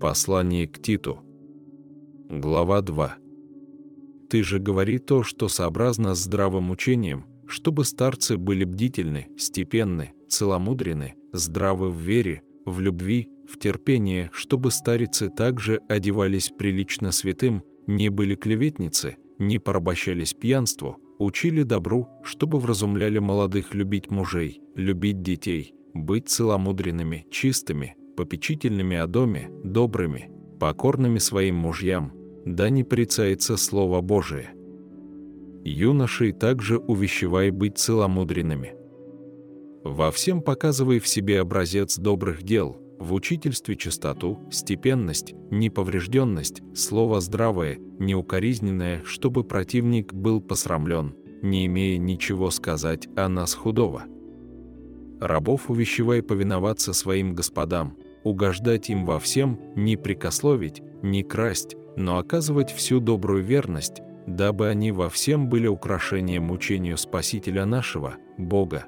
Послание к Титу. Глава 2. Ты же говори то, что сообразно с здравым учением, чтобы старцы были бдительны, степенны, целомудрены, здравы в вере, в любви, в терпении, чтобы старицы также одевались прилично святым, не были клеветницы, не порабощались пьянству, учили добру, чтобы вразумляли молодых любить мужей, любить детей, быть целомудренными, чистыми, попечительными о доме, добрыми, покорными своим мужьям, да не прицается Слово Божие. Юношей также увещевай быть целомудренными. Во всем показывай в себе образец добрых дел, в учительстве чистоту, степенность, неповрежденность, слово здравое, неукоризненное, чтобы противник был посрамлен, не имея ничего сказать о нас худого. Рабов увещевай повиноваться своим господам, угождать им во всем, не прикословить, не красть, но оказывать всю добрую верность, дабы они во всем были украшением учению Спасителя нашего, Бога.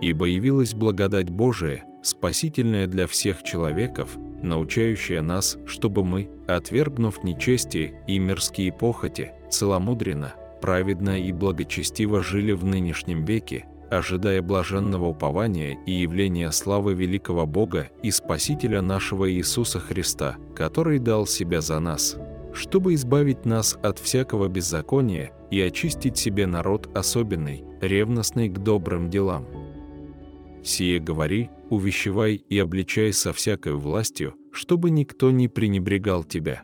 Ибо явилась благодать Божия, спасительная для всех человеков, научающая нас, чтобы мы, отвергнув нечестие и мирские похоти, целомудренно, праведно и благочестиво жили в нынешнем веке, ожидая блаженного упования и явления славы великого Бога и Спасителя нашего Иисуса Христа, который дал себя за нас, чтобы избавить нас от всякого беззакония и очистить себе народ особенный, ревностный к добрым делам. Сие говори, увещевай и обличай со всякой властью, чтобы никто не пренебрегал тебя,